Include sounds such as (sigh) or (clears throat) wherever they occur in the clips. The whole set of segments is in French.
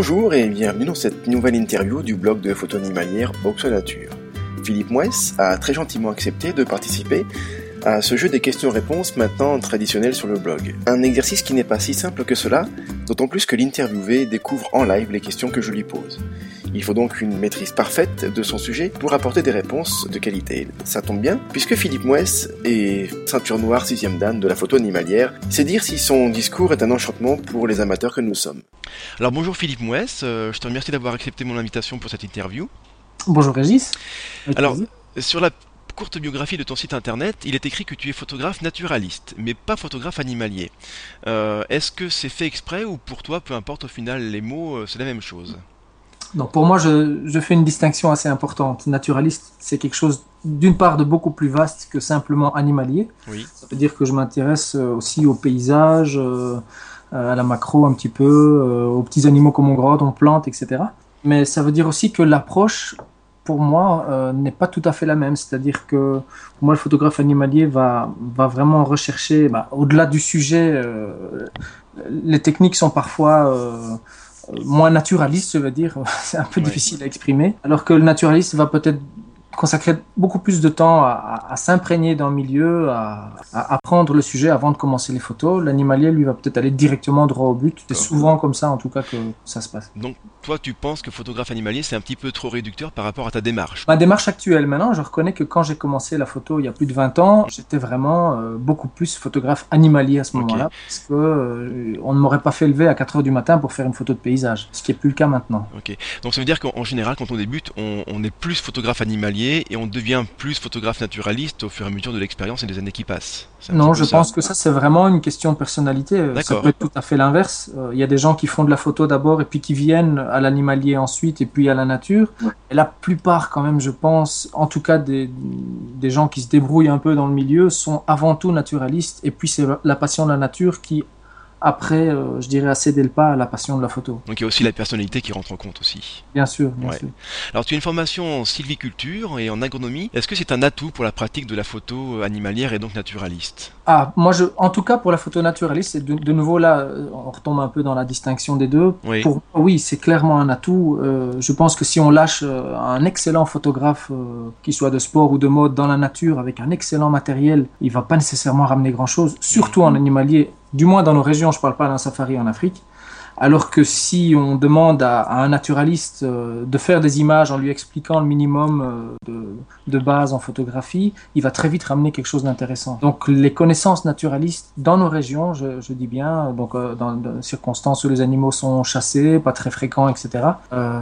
Bonjour et bienvenue dans cette nouvelle interview du blog de photo animalière Box Nature. Philippe Mouès a très gentiment accepté de participer à ce jeu des questions-réponses maintenant traditionnel sur le blog. Un exercice qui n'est pas si simple que cela, d'autant plus que l'interviewé découvre en live les questions que je lui pose. Il faut donc une maîtrise parfaite de son sujet pour apporter des réponses de qualité. Ça tombe bien, puisque Philippe Mouès est ceinture noire sixième dan de la photo animalière, c'est dire si son discours est un enchantement pour les amateurs que nous sommes. Alors bonjour Philippe Mouès, euh, je te remercie d'avoir accepté mon invitation pour cette interview. Bonjour Régis. Alors, sur la courte biographie de ton site internet, il est écrit que tu es photographe naturaliste, mais pas photographe animalier. Euh, est-ce que c'est fait exprès ou pour toi, peu importe au final les mots, euh, c'est la même chose? Donc pour moi, je, fais une distinction assez importante. Naturaliste, c'est quelque chose d'une part de beaucoup plus vaste que simplement animalier. Oui. Ça veut dire que je m'intéresse euh, aussi aux paysages, à la macro un petit peu, aux petits animaux comme on grade, on plante, etc. Mais ça veut dire aussi que l'approche pour moi, euh, n'est pas tout à fait la même. C'est-à-dire que pour moi, le photographe animalier va, va vraiment rechercher, bah, au-delà du sujet, euh, les techniques sont parfois euh, moins naturalistes, je veux dire. (laughs) C'est un peu difficile à exprimer. Alors que le naturaliste va peut-être consacrer beaucoup plus de temps à, s'imprégner dans le milieu, à, apprendre le sujet avant de commencer les photos. L'animalier, lui, va peut-être aller directement droit au but. C'est souvent comme ça, en tout cas, que ça se passe. Donc, toi, tu penses que photographe animalier, c'est un petit peu trop réducteur par rapport à ta démarche? Ma démarche actuelle, maintenant, je reconnais que quand j'ai commencé la photo il y a plus de 20 ans, j'étais vraiment euh, beaucoup plus photographe animalier à ce moment-là, parce que euh, on ne m'aurait pas fait lever à 4 heures du matin pour faire une photo de paysage, ce qui est plus le cas maintenant. Ok. Donc ça veut dire qu'en général, quand on débute, on, on est plus photographe animalier et on devient plus photographe naturaliste au fur et à mesure de l'expérience et des années qui passent. Non, je pense que ça c'est vraiment une question de personnalité. Ça peut être tout à fait l'inverse. Euh, il y a des gens qui font de la photo d'abord et puis qui viennent à l'animalier ensuite et puis à la nature. Et la plupart quand même, je pense, en tout cas des, des gens qui se débrouillent un peu dans le milieu, sont avant tout naturalistes et puis c'est la passion de la nature qui après, euh, je dirais, à céder le pas à la passion de la photo. Donc il y a aussi la personnalité qui rentre en compte aussi. Bien sûr, bien sûr. Alors tu as une formation en sylviculture et en agronomie. Est-ce que c'est un atout pour la pratique de la photo animalière et donc naturaliste? Ah, moi, je, en tout cas pour la photo naturaliste, c'est de, nouveau là, euh, on retombe un peu dans la distinction des deux. Oui, pour, oui c'est clairement un atout. Euh, je pense que si on lâche un excellent photographe, qui soit de sport ou de mode, dans la nature avec un excellent matériel, il va pas nécessairement ramener grand-chose, surtout en animalier du moins dans nos régions, je ne parle pas d'un safari en Afrique. Alors que si on demande à, un naturaliste euh, de faire des images en lui expliquant le minimum euh, de, base en photographie, il va très vite ramener quelque chose d'intéressant. Donc les connaissances naturalistes dans nos régions, je, dis bien, donc euh, dans, des circonstances où les animaux sont chassés, pas très fréquents, etc.,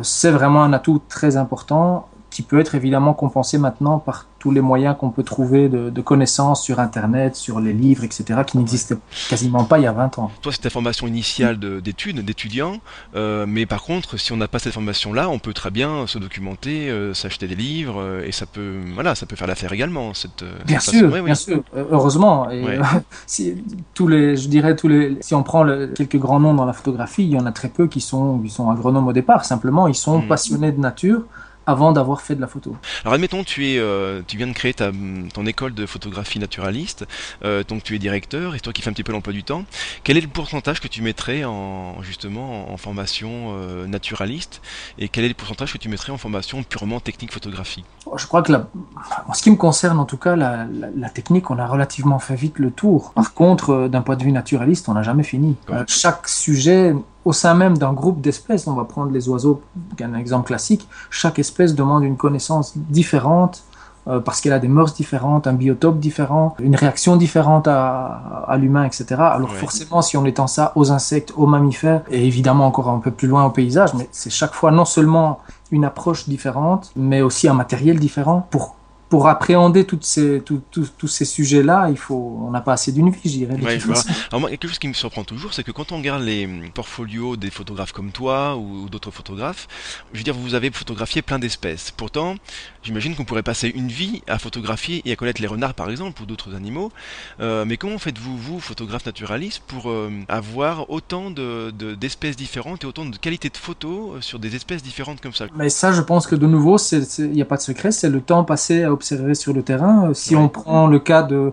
c'est vraiment un atout très important qui peut être évidemment compensé maintenant par tous les moyens qu'on peut trouver de, connaissances sur Internet, sur les livres, etc., qui n'existaient quasiment pas il y a 20 ans. Toi, c'est ta formation initiale d'études, d'étudiants, euh, mais par contre, si on n'a pas cette formation-là, on peut très bien se documenter, euh, s'acheter des livres, euh, et ça peut, voilà, ça peut faire l'affaire également. Cette, bien sûr, bien sûr, heureusement. Et, (laughs) si, tous les, je dirais tous les, si on prend quelques grands noms dans la photographie, il y en a très peu qui sont, qui sont agronomes au départ. Simplement, ils sont mmh. passionnés de nature avant d'avoir fait de la photo. Alors admettons, tu es, euh, tu viens de créer ta, ton école de photographie naturaliste, euh, donc tu es directeur, et toi qui fais un petit peu l'emploi du temps. Quel est le pourcentage que tu mettrais en justement en formation euh, naturaliste, et quel est le pourcentage que tu mettrais en formation purement technique photographie Je crois que la, en ce qui me concerne, en tout cas, la, la, technique, on a relativement fait vite le tour. Par contre, d'un point de vue naturaliste, on n'a jamais fini. chaque sujet au sein même d'un groupe d'espèces, on va prendre les oiseaux, un exemple classique, chaque espèce demande une connaissance différente euh, parce qu'elle a des mœurs différentes, un biotope différent, une réaction différente à, l'humain, etc. Alors forcément, si on étend ça aux insectes, aux mammifères, et évidemment encore un peu plus loin au paysage, mais c'est chaque fois non seulement une approche différente, mais aussi un matériel différent pour pour appréhender toutes ces, tous ces sujets-là, il faut, on n'a pas assez d'une vie, je dirais. Alors moi, quelque chose qui me surprend toujours, c'est que quand on regarde les portfolios des photographes comme toi ou, d'autres photographes, je veux dire, vous avez photographié plein d'espèces. Pourtant, j'imagine qu'on pourrait passer une vie à photographier et à connaître les renards, par exemple, ou d'autres animaux. Euh, mais comment faites-vous, vous, photographe naturaliste, pour euh, avoir autant de, d'espèces différentes et autant de qualités de photos euh, sur des espèces différentes comme ça? Mais ça, je pense que de nouveau, il n'y a pas de secret, c'est le temps passé à observer sur le terrain. Euh, si on prend le cas de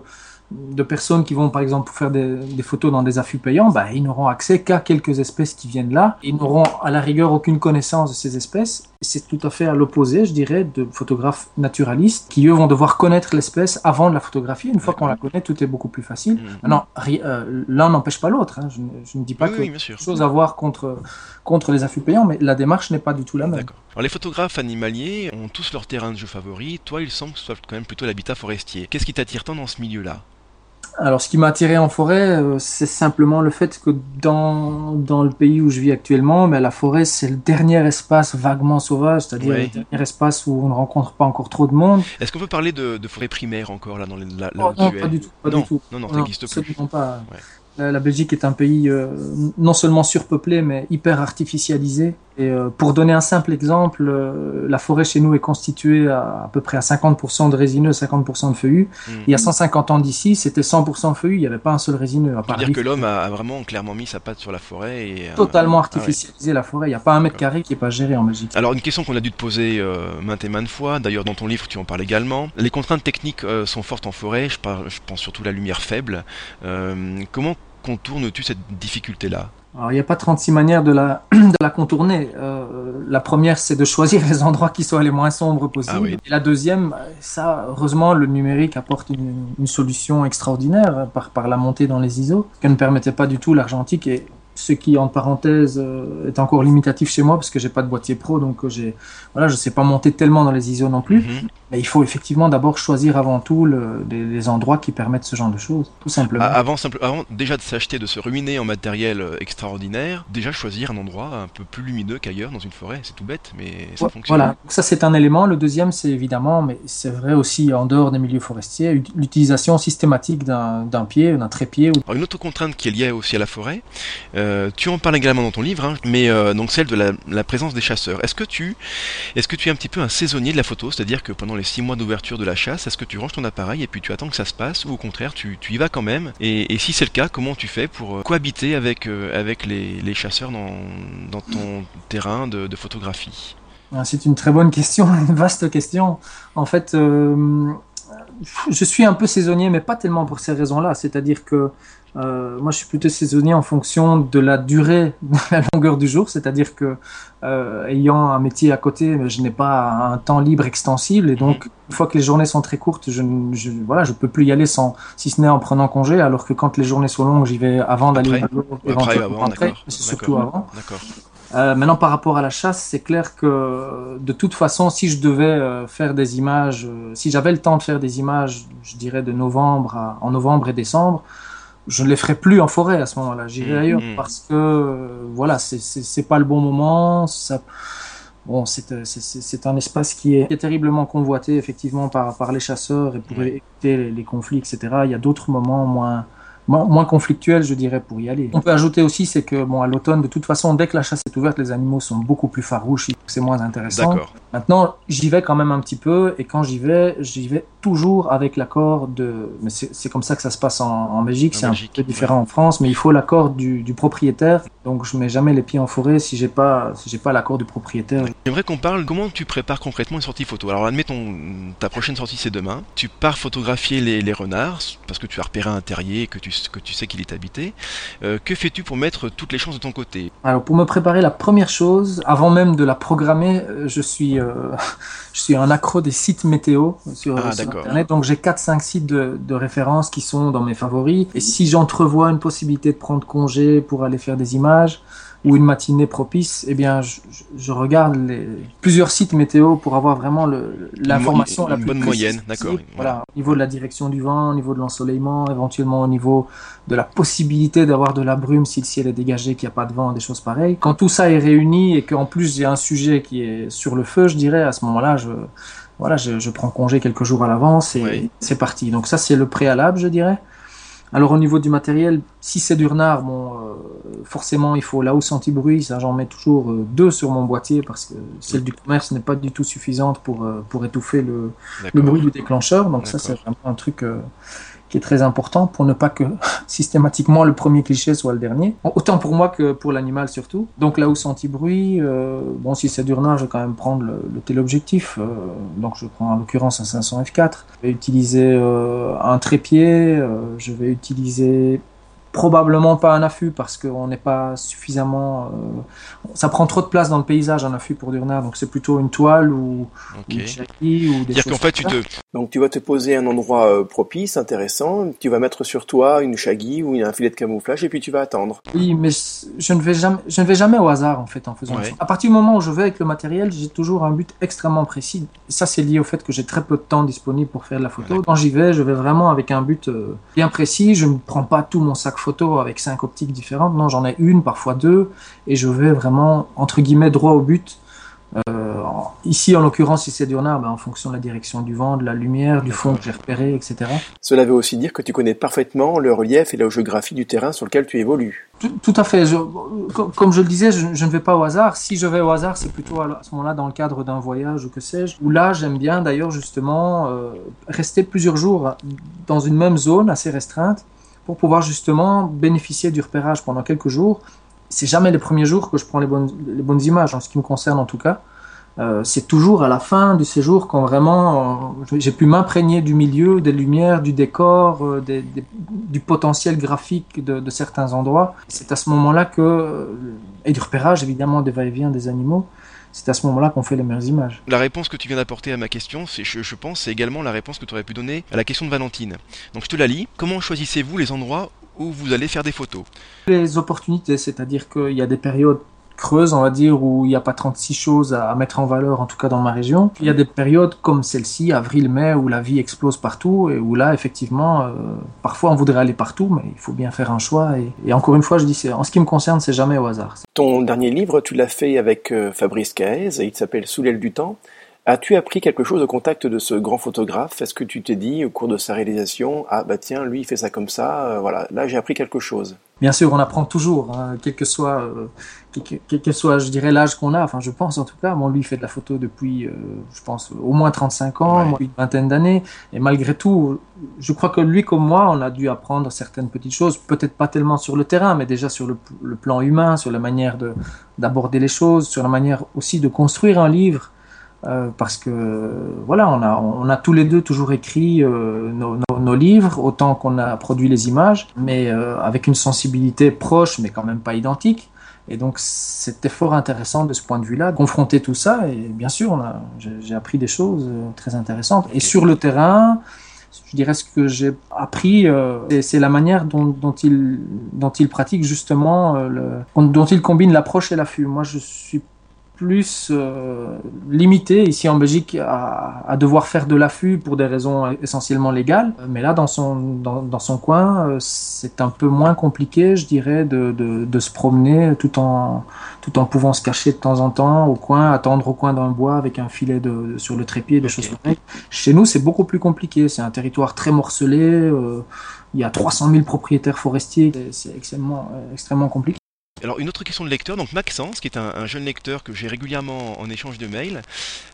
de personnes qui vont par exemple faire des, des photos dans des affûts payants, bah, ils n'auront accès qu'à quelques espèces qui viennent là. Ils n'auront à la rigueur aucune connaissance de ces espèces. C'est tout à fait à l'opposé, je dirais, de photographes naturalistes qui eux vont devoir connaître l'espèce avant de la photographier. Une fois qu'on la connaît, tout est beaucoup plus facile. Mhm. Euh, l'un n'empêche pas l'autre. hein. Je, ne- je ne dis pas Oui, que oui, sûr. chose à voir contre, contre les affûts payants, mais la démarche n'est pas du tout la même. Alors les photographes animaliers ont tous leur terrain de jeu favori. Toi, il semble que ce soit quand même plutôt l'habitat forestier. Qu'est-ce qui t'attire tant dans ce milieu-là? Alors, ce qui m'a attiré en forêt, euh, c'est simplement le fait que dans, dans le pays où je vis actuellement, ben, la forêt, c'est le dernier espace vaguement sauvage, c'est-à-dire Ouais. le dernier espace où on ne rencontre pas encore trop de monde. Est-ce qu'on peut parler de, de forêt primaire encore là dans les, là, là Oh, non, pas du tout, pas non, du tout. non, non, ça n'existe plus. pas. Ouais. La, la Belgique est un pays euh, non seulement surpeuplé, mais hyper artificialisé. Et euh, pour donner un simple exemple, euh, la forêt chez nous est constituée à, à peu près à 50% de résineux, 50% de feuillus. Hmm. Il y a 150 ans d'ici, c'était 100% feuillus, il n'y avait pas un seul résineux. À part dire que l'homme a, vraiment clairement mis sa patte sur la forêt et euh, totalement ah ouais. artificialisé la forêt. Il n'y a pas un mètre carré qui n'est pas géré en Belgique. Alors une question qu'on a dû te poser euh, maintes et maintes fois, d'ailleurs dans ton livre tu en parles également. Les contraintes techniques euh, sont fortes en forêt, je, parle- je pense surtout à la lumière faible. Euh, comment contournes-tu cette difficulté-là? Alors, il n'y a pas 36 manières de la, (clears throat) de la contourner. Euh, la première, c'est de choisir les endroits qui soient les moins sombres possibles. Ah oui. Et la deuxième, ça, heureusement, le numérique apporte une, une solution extraordinaire euh, par, par la montée dans les ISO, que ne permettait pas du tout l'argentique. Et ce qui, en parenthèse, euh, est encore limitatif chez moi parce que j'ai pas de boîtier pro, donc euh, j'ai, voilà, je sais pas monter tellement dans les ISO non plus. Mhm. Mais il faut effectivement d'abord choisir avant tout le, les, les endroits qui permettent ce genre de choses, tout simplement. Avant, simple- avant déjà de s'acheter, de se ruiner en matériel euh, extraordinaire, déjà choisir un endroit un peu plus lumineux qu'ailleurs dans une forêt, c'est tout bête, mais ça Ouais, fonctionne. Voilà, Donc ça c'est un élément. Le deuxième, c'est évidemment, mais c'est vrai aussi en dehors des milieux forestiers, ut- l'utilisation systématique d'un d'un pied, d'un trépied. Ou... Alors, une autre contrainte qui est liée aussi à la forêt, euh, tu en parles également dans ton livre, hein, mais euh, donc celle de la, présence des chasseurs. Est-ce que tu, es un petit peu un saisonnier de la photo, c'est-à-dire que pendant les six mois d'ouverture de la chasse, est-ce que tu ranges ton appareil et puis tu attends que ça se passe, ou au contraire tu, y vas quand même et, si c'est le cas, comment tu fais pour euh, cohabiter avec euh, les, chasseurs dans, ton terrain de, photographie? Ah, C'est une très bonne question, (laughs) une vaste question. En fait, euh, je suis un peu saisonnier, mais pas tellement pour ces raisons-là. C'est-à-dire que euh, moi, je suis plutôt saisonnier en fonction de la durée, de (laughs) la longueur du jour. C'est-à-dire que euh, ayant un métier à côté, je n'ai pas un temps libre extensible, et donc une fois que les journées sont très courtes, je, ne- je voilà, je peux plus y aller sans, si ce n'est en prenant congé. Alors que quand les journées sont longues, j'y vais avant d'aller Après. au boulot, Après, avant, après, mais c'est surtout avant. D'accord. Euh, maintenant, par rapport à la chasse, c'est clair que de toute façon, si je devais euh, faire des images, euh, si j'avais le temps de faire des images, je dirais de novembre à, en novembre et décembre, je ne les ferais plus en forêt à ce moment-là. J'irais Mhm. ailleurs parce que voilà, c'est pas le bon moment. Ça, bon, c'est un espace qui est, qui est terriblement convoité effectivement par par les chasseurs et pour Ouais. éviter les, les conflits, etc. Il y a d'autres moments moins moins, conflictuel, je dirais, pour y aller. On peut ajouter aussi, c'est que bon, à l'automne, de toute façon, dès que la chasse est ouverte, les animaux sont beaucoup plus farouches, c'est moins intéressant. D'accord. Maintenant, j'y vais quand même un petit peu, et quand j'y vais, j'y vais toujours avec l'accord de. Mais c'est comme ça que ça se passe en, en Belgique, c'est un peu différent en France, mais il faut l'accord du, du propriétaire. Donc, je mets jamais les pieds en forêt si j'ai pas si j'ai pas l'accord du propriétaire. J'aimerais qu'on parle comment tu prépares concrètement une sortie photo? Alors admettons, ta prochaine sortie c'est demain. Tu pars photographier les, les renards parce que tu as repéré un terrier et que tu, que tu sais qu'il est habité. Euh, que fais-tu pour mettre toutes les chances de ton côté? Alors pour me préparer, la première chose, avant même de la programmer, euh, je suis, euh, (laughs) je suis un accro des sites météo sur, Ah, sur. Internet. Donc j'ai 4-5 sites de, de référence qui sont dans mes favoris. Et si j'entrevois une possibilité de prendre congé pour aller faire des images ou une matinée propice, eh bien je, regarde les, plusieurs sites météo pour avoir vraiment l'information la plus bonne précise moyenne, d'accord. Voilà, au niveau de la direction du vent, au niveau de l'ensoleillement, éventuellement au niveau de la possibilité d'avoir de la brume si le ciel est dégagé, qu'il n'y a pas de vent, des choses pareilles. Quand tout ça est réuni et qu'en plus j'ai un sujet qui est sur le feu, je dirais, à ce moment-là, je, voilà, je, je prends congé quelques jours à l'avance et c'est parti. Donc ça, c'est le préalable, je dirais. Alors au niveau du matériel, si c'est du renard, bon, euh, forcément il faut la hausse anti-bruit, ça j'en mets toujours euh, deux sur mon boîtier parce que celle du commerce n'est pas du tout suffisante pour, euh, pour étouffer le, le bruit du déclencheur. Donc ça c'est vraiment un truc euh, qui est très important pour ne pas que (laughs) systématiquement le premier cliché soit le dernier. Autant pour moi que pour l'animal surtout. Donc là où anti-bruit, euh, bon si c'est d'urnage, je vais quand même prendre le, téléobjectif. Euh, donc je prends en l'occurrence un 500 f4. Je vais utiliser euh, un trépied, je vais utiliser probablement pas un affût parce qu'on n'est pas suffisamment. Euh, ça prend trop de place dans le paysage un affût pour Durnar, donc c'est plutôt une toile ou, Ok. ou une ou des choses qu'en fait, tu te, Donc tu vas te poser un endroit euh, propice, intéressant, tu vas mettre sur toi une shaggy ou un filet de camouflage et puis tu vas attendre. Oui, mais je ne vais jamais, je ne vais jamais au hasard en fait en faisant Ouais. ça. À partir du moment où je vais avec le matériel, j'ai toujours un but extrêmement précis. Ça, c'est lié au fait que j'ai très peu de temps disponible pour faire de la photo. Quand j'y vais, je vais vraiment avec un but euh, bien précis. Je ne prends pas tout mon sac photo avec cinq optiques différentes. Non, j'en ai une, parfois deux, et je vais vraiment entre guillemets droit au but. Euh, ici, en l'occurrence, si c'est du renard, ben, en fonction de la direction du vent, de la lumière, du fond que j'ai repéré, etc. Cela veut aussi dire que tu connais parfaitement le relief et la géographie du terrain sur lequel tu évolues. Tout, tout à fait. Je, comme, comme je le disais, je, je ne vais pas au hasard. Si je vais au hasard, c'est plutôt à, ce moment-là dans le cadre d'un voyage ou que sais-je. Où là, j'aime bien d'ailleurs justement euh, rester plusieurs jours dans une même zone assez restreinte pour pouvoir justement bénéficier du repérage pendant quelques jours. C'est jamais les premiers jours que je prends les bonnes, les bonnes images, en ce qui me concerne en tout cas. Euh, c'est toujours à la fin du séjour quand vraiment euh, j'ai pu m'imprégner du milieu, des lumières, du décor, euh, des, des- du potentiel graphique de, de certains endroits. C'est à ce moment-là que, et du repérage évidemment des va-et-vient des animaux, c'est à ce moment-là qu'on fait les meilleures images. La réponse que tu viens d'apporter à ma question, c'est, je, je pense, c'est également la réponse que tu aurais pu donner à la question de Valentine. Donc je te la lis. Comment choisissez-vous les endroits où vous allez faire des photos? Les opportunités, c'est-à-dire qu'il y a des périodes creuses, on va dire, où il n'y a pas 36 choses à, mettre en valeur, en tout cas dans ma région. Il y a des périodes comme celle-ci, avril-mai, où la vie explose partout et où là, effectivement, euh, parfois on voudrait aller partout, mais il faut bien faire un choix. Et, encore une fois, je dis, en ce qui me concerne, c'est jamais au hasard. Ton dernier livre, tu l'as fait avec euh, Fabrice Caez, et il s'appelle Sous l'aile du temps. As-tu appris quelque chose au contact de ce grand photographe? Est-ce que tu t'es dit au cours de sa réalisation, ah bah tiens, lui il fait ça comme ça, euh, voilà, là j'ai appris quelque chose. Bien sûr, on apprend toujours, hein, quel que soit, euh, quel, que- quel que soit, je dirais, l'âge qu'on a. Enfin, je pense en tout cas. Moi, lui, il fait de la photo depuis, euh, je pense, au moins 35 ans, Ouais. une vingtaine d'années. Et malgré tout, je crois que lui, comme moi, on a dû apprendre certaines petites choses. Peut-être pas tellement sur le terrain, mais déjà sur le, le plan humain, sur la manière de d'aborder les choses, sur la manière aussi de construire un livre. Euh, parce que voilà, on a, on a tous les deux toujours écrit euh, nos, nos- livres, autant qu'on a produit les images, mais euh, avec une sensibilité proche, mais quand même pas identique. Et donc c'était fort intéressant de ce point de vue-là, confronter tout ça. Et bien sûr, j'ai, appris des choses très intéressantes. Et sur le terrain, je dirais ce que j'ai appris, euh, c'est, la manière dont, dont, il, dont il pratique justement, le, dont il combine l'approche et l'affût. Moi, je suis plus euh, limité ici en Belgique à, à devoir faire de l'affût pour des raisons essentiellement légales. Mais là, dans son, dans, dans son coin, euh, c'est un peu moins compliqué, je dirais, de, de, de se promener tout en, tout en pouvant se cacher de temps en temps au coin, attendre au coin d'un bois avec un filet de, sur le trépied, des choses comme ça. Chez nous, c'est beaucoup plus compliqué. C'est un territoire très morcelé. euh, il y a 300 000 propriétaires forestiers. C'est- C'est extrêmement, euh, extrêmement compliqué. Alors une autre question de lecteur, donc Maxence, qui est un, un jeune lecteur que j'ai régulièrement en échange de mails.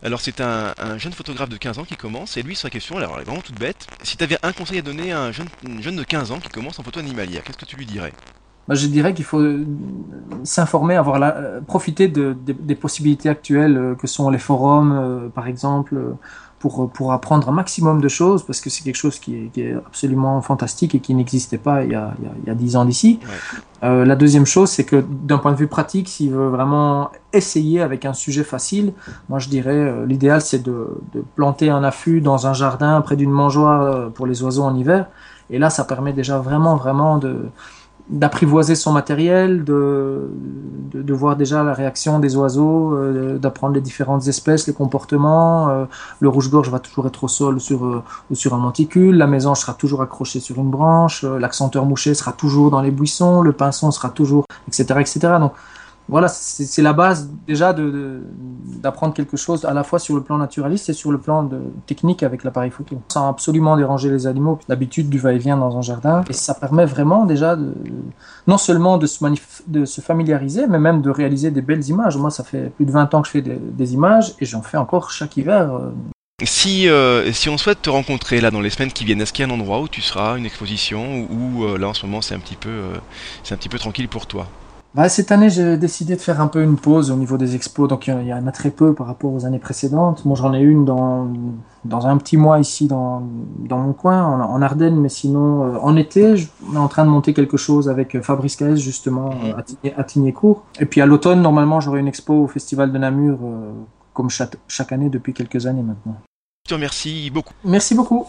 Alors c'est un, un jeune photographe de 15 ans qui commence, et lui sa question, alors elle est vraiment toute bête, si tu avais un conseil à donner à un jeune, une jeune de 15 ans qui commence en photo animalière, qu'est-ce que tu lui dirais? Bah, je dirais qu'il faut s'informer, avoir la, profiter de, des- des possibilités actuelles euh, que sont les forums, euh, par exemple, euh, pour, pour apprendre un maximum de choses, parce que c'est quelque chose qui est, qui est absolument fantastique et qui n'existait pas il y a, il y a, il y a 10 ans d'ici. Euh, la deuxième chose, c'est que d'un point de vue pratique, s'il veut vraiment essayer avec un sujet facile, moi je dirais euh, l'idéal c'est de, de planter un affût dans un jardin près d'une mangeoire euh, pour les oiseaux en hiver. Et là, ça permet déjà vraiment, vraiment de d'apprivoiser son matériel, de, de, voir déjà la réaction des oiseaux, euh, d'apprendre les différentes espèces, les comportements. Euh, le rouge-gorge va toujours être au sol sur, euh, ou sur un monticule, la mésange sera toujours accrochée sur une branche, euh, l'accenteur mouché sera toujours dans les buissons, le pinson sera toujours, etc. etc. Donc voilà, c'est la base déjà d'apprendre quelque chose à la fois sur le plan naturaliste et sur le plan technique avec l'appareil photo. Sans absolument déranger les animaux, l'habitude du va-et-vient dans un jardin. Et ça permet vraiment déjà de, non seulement de se, familiariser, mais même de réaliser des belles images. Moi, ça fait plus de 20 ans que je fais des, images et j'en fais encore chaque hiver. euh, Si, euh, si on souhaite te rencontrer là dans les semaines qui viennent, est-ce qu'il y a un endroit où tu seras, une exposition, ou euh, là en ce moment c'est un c'est un petit peu tranquille pour toi? Bah, cette année, j'ai décidé de faire un peu une pause au niveau des expos, donc il y en a très peu par rapport aux années précédentes. Moi, j'en ai une dans, dans un petit mois ici dans, dans mon coin, en, Ardennes, mais sinon, en été, je, on est en train de monter quelque chose avec Fabrice Caes, justement, mmh. à, Tignécourt. Et puis à l'automne, normalement, j'aurai une expo au Festival de Namur, comme chaque, chaque année depuis quelques années maintenant. Je te remercie beaucoup. Merci beaucoup.